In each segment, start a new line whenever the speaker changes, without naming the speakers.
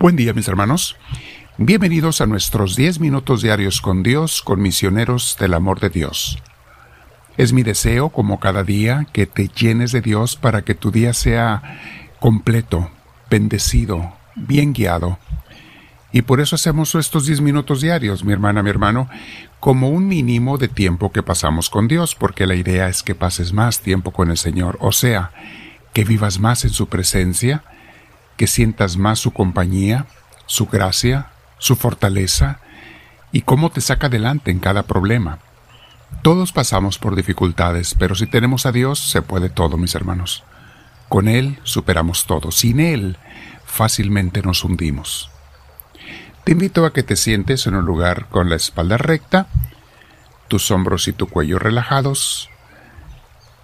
Buen día mis hermanos. Bienvenidos a nuestros 10 minutos diarios con Dios, con misioneros del amor de Dios. Es mi deseo, como cada día, que te llenes de Dios para que tu día sea completo, bendecido, bien guiado. Y por eso hacemos estos 10 minutos diarios, mi hermana, mi hermano, como un mínimo de tiempo que pasamos con Dios, porque la idea es que pases más tiempo con el Señor, o sea, que vivas más en su presencia, que sientas más su compañía, su gracia, su fortaleza y cómo te saca adelante en cada problema. Todos pasamos por dificultades, pero si tenemos a Dios se puede todo, mis hermanos. Con Él superamos todo. Sin Él fácilmente nos hundimos. Te invito a que te sientes en un lugar con la espalda recta, tus hombros y tu cuello relajados.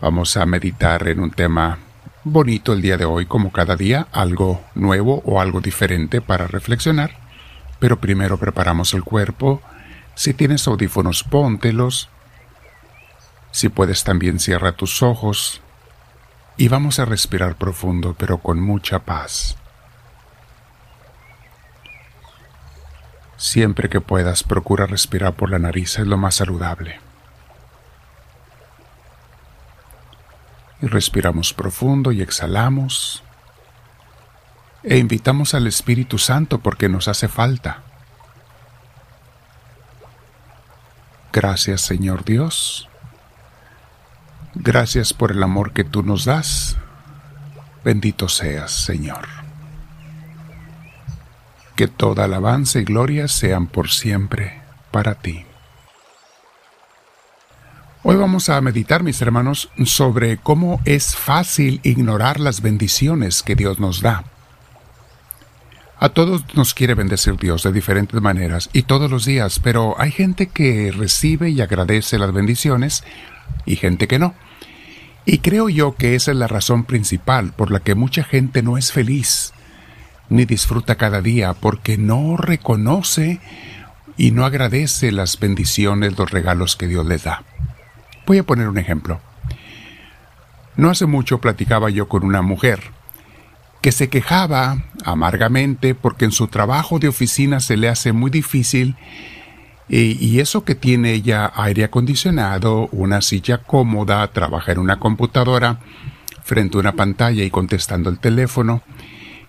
Vamos a meditar en un tema bonito el día de hoy, como cada día, algo nuevo o algo diferente para reflexionar. Pero primero preparamos el cuerpo. Si tienes audífonos, póntelos. Si puedes también cierra tus ojos. Y vamos a respirar profundo, pero con mucha paz. Siempre que puedas, procura respirar por la nariz, es lo más saludable. Respiramos profundo y exhalamos e invitamos al Espíritu Santo porque nos hace falta. Gracias Señor Dios. Gracias por el amor que tú nos das. Bendito seas, Señor. Que toda alabanza y gloria sean por siempre para ti. Hoy vamos a meditar, mis hermanos, sobre cómo es fácil ignorar las bendiciones que Dios nos da. A todos nos quiere bendecir Dios de diferentes maneras y todos los días, pero hay gente que recibe y agradece las bendiciones y gente que no. Y creo yo que esa es la razón principal por la que mucha gente no es feliz ni disfruta cada día porque no reconoce y no agradece las bendiciones, los regalos que Dios les da. Voy a poner un ejemplo. No hace mucho platicaba yo con una mujer que se quejaba amargamente porque en su trabajo de oficina se le hace muy difícil y, eso que tiene ella aire acondicionado, una silla cómoda, trabaja en una computadora frente a una pantalla y contestando el teléfono,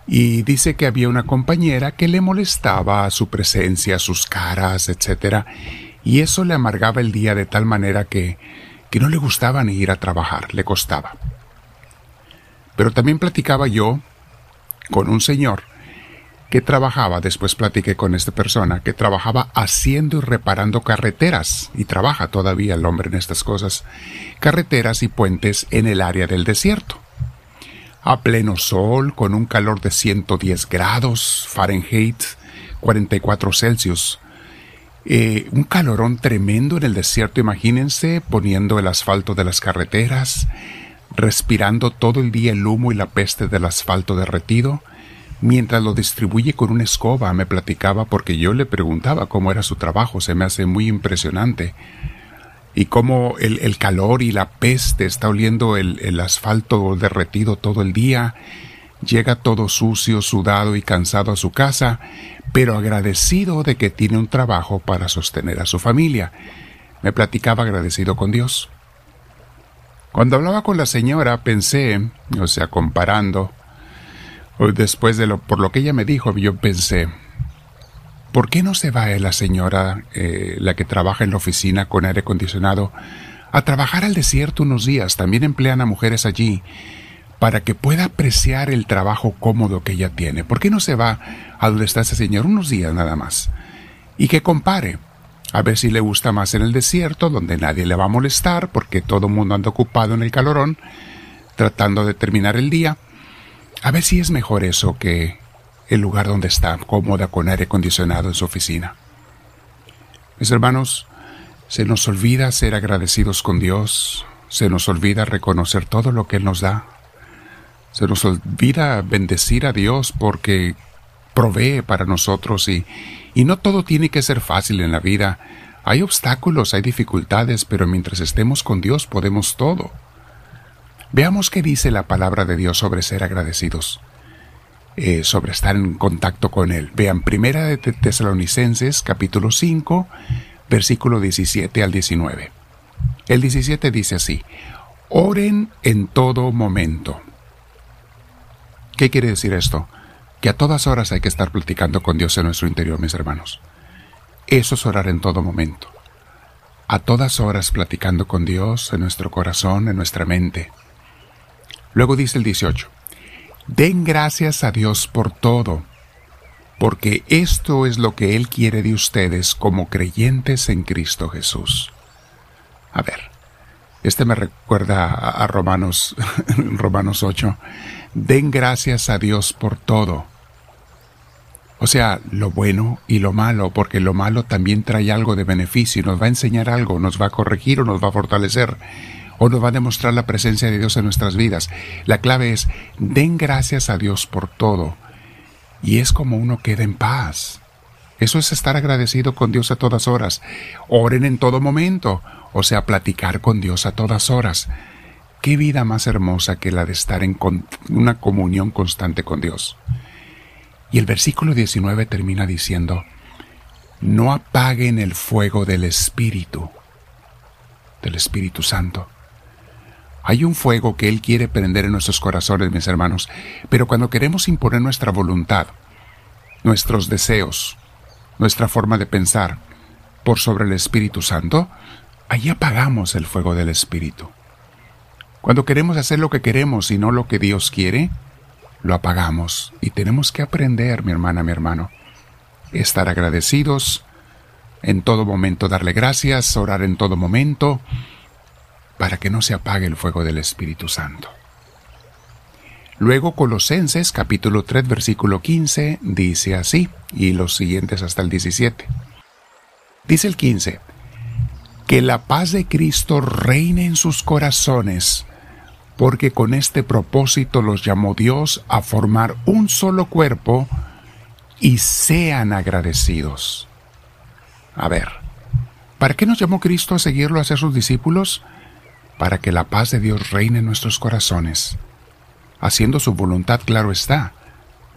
y dice que había una compañera que le molestaba su presencia, sus caras, etc. Y eso le amargaba el día de tal manera que que no le gustaba ni ir a trabajar, le costaba. Pero también platicaba yo con un señor que trabajaba, después platiqué con esta persona, que trabajaba haciendo y reparando carreteras, y trabaja todavía el hombre en estas cosas, carreteras y puentes en el área del desierto. A pleno sol, con un calor de 110 grados Fahrenheit, 44 Celsius, eh, un calorón tremendo en el desierto, imagínense, poniendo el asfalto de las carreteras, respirando todo el día el humo y la peste del asfalto derretido, mientras lo distribuye con una escoba, me platicaba porque yo le preguntaba cómo era su trabajo, se me hace muy impresionante. Y cómo el, calor y la peste está oliendo el, el asfalto derretido todo el día, llega todo sucio, sudado y cansado a su casa, pero agradecido de que tiene un trabajo para sostener a su familia. Me platicaba agradecido con Dios. Cuando hablaba con la señora pensé, o sea, comparando, después de lo por lo que ella me dijo, yo pensé, ¿por qué no se va la señora, eh, la que trabaja en la oficina con aire acondicionado, a trabajar al desierto unos días? También emplean a mujeres allí para que pueda apreciar el trabajo cómodo que ella tiene. ¿Por qué no se va a donde está ese señor unos días nada más? Y que compare, a ver si le gusta más en el desierto, donde nadie le va a molestar, porque todo el mundo anda ocupado en el calorón, tratando de terminar el día. A ver si es mejor eso que el lugar donde está, cómoda con aire acondicionado en su oficina. Mis hermanos, se nos olvida ser agradecidos con Dios, se nos olvida reconocer todo lo que Él nos da, se nos olvida bendecir a Dios porque provee para nosotros y, y no todo tiene que ser fácil en la vida. Hay obstáculos, hay dificultades, pero mientras estemos con Dios podemos todo. Veamos qué dice la palabra de Dios sobre ser agradecidos. eh, sobre estar en contacto con Él. Vean, Primera de Tesalonicenses, capítulo 5, versículo 17 al 19. El 17 dice así, oren en todo momento. ¿Qué quiere decir esto? Que a todas horas hay que estar platicando con Dios en nuestro interior, mis hermanos. Eso es orar en todo momento. A todas horas platicando con Dios en nuestro corazón, en nuestra mente. Luego dice el 18, den gracias a Dios por todo, porque esto es lo que Él quiere de ustedes como creyentes en Cristo Jesús. A ver, este me recuerda a, Romanos, Romanos 8, den gracias a Dios por todo o sea, lo bueno y lo malo, porque lo malo también trae algo de beneficio, nos va a enseñar algo, nos va a corregir o nos va a fortalecer, o nos va a demostrar la presencia de Dios en nuestras vidas. La clave es, den gracias a Dios por todo, y es como uno queda en paz. Eso es estar agradecido con Dios a todas horas. Oren en todo momento, o sea, platicar con Dios a todas horas. ¿Qué vida más hermosa que la de estar en una comunión constante con Dios? Y el versículo 19 termina diciendo, no apaguen el fuego del Espíritu, del Espíritu Santo. Hay un fuego que Él quiere prender en nuestros corazones, mis hermanos, pero cuando queremos imponer nuestra voluntad, nuestros deseos, nuestra forma de pensar por sobre el Espíritu Santo, ahí apagamos el fuego del Espíritu. Cuando queremos hacer lo que queremos y no lo que Dios quiere, lo apagamos y tenemos que aprender, mi hermana, mi hermano, estar agradecidos, en todo momento darle gracias, orar en todo momento, para que no se apague el fuego del Espíritu Santo. Luego Colosenses capítulo 3 versículo 15 dice así, y los siguientes hasta el 17. Dice el 15, que la paz de Cristo reine en sus corazones, porque con este propósito los llamó Dios a formar un solo cuerpo y sean agradecidos. A ver, ¿para qué nos llamó Cristo a seguirlo a ser sus discípulos? Para que la paz de Dios reine en nuestros corazones. Haciendo su voluntad, claro está,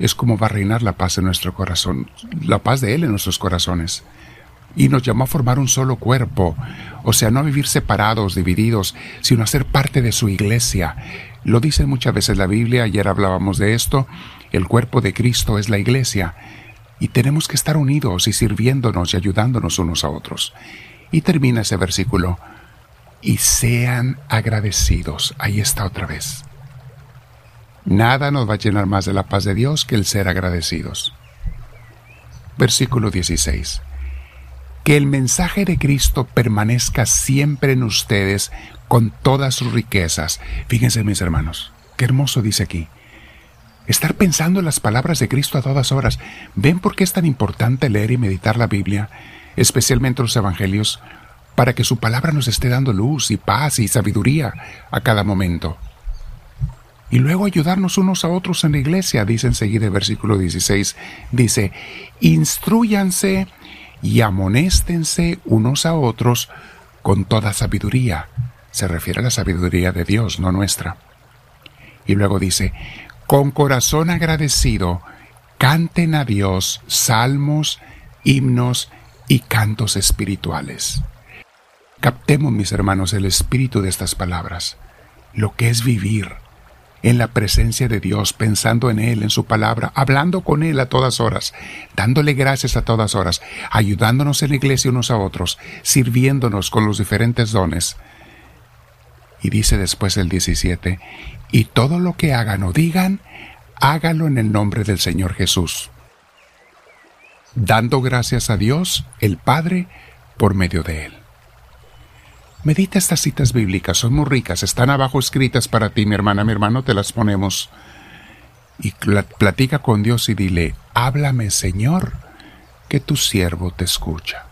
es como va a reinar la paz en nuestro corazón, la paz de Él en nuestros corazones y nos llamó a formar un solo cuerpo, o sea, no a vivir separados, divididos, sino a ser parte de su iglesia. Lo dice muchas veces la Biblia, ayer hablábamos de esto, el cuerpo de Cristo es la iglesia, y tenemos que estar unidos y sirviéndonos y ayudándonos unos a otros. Y termina ese versículo, y sean agradecidos. Ahí está otra vez. Nada nos va a llenar más de la paz de Dios que el ser agradecidos. Versículo 16 que el mensaje de Cristo permanezca siempre en ustedes con todas sus riquezas. Fíjense mis hermanos, qué hermoso dice aquí. Estar pensando en las palabras de Cristo a todas horas. ¿Ven por qué es tan importante leer y meditar la Biblia, especialmente los Evangelios, para que su palabra nos esté dando luz y paz y sabiduría a cada momento? Y luego ayudarnos unos a otros en la iglesia, dice enseguida el versículo 16, dice, instruyanse y amonéstense unos a otros con toda sabiduría. Se refiere a la sabiduría de Dios, no nuestra. Y luego dice, con corazón agradecido, canten a Dios salmos, himnos y cantos espirituales. Captemos, mis hermanos, el espíritu de estas palabras, lo que es vivir en la presencia de Dios, pensando en Él, en su palabra, hablando con Él a todas horas, dándole gracias a todas horas, ayudándonos en la iglesia unos a otros, sirviéndonos con los diferentes dones. Y dice después el 17, y todo lo que hagan o digan, hágalo en el nombre del Señor Jesús, dando gracias a Dios, el Padre, por medio de Él. Medita estas citas bíblicas, son muy ricas, están abajo escritas para ti, mi hermana, mi hermano, te las ponemos. Y platica con Dios y dile, háblame Señor, que tu siervo te escucha.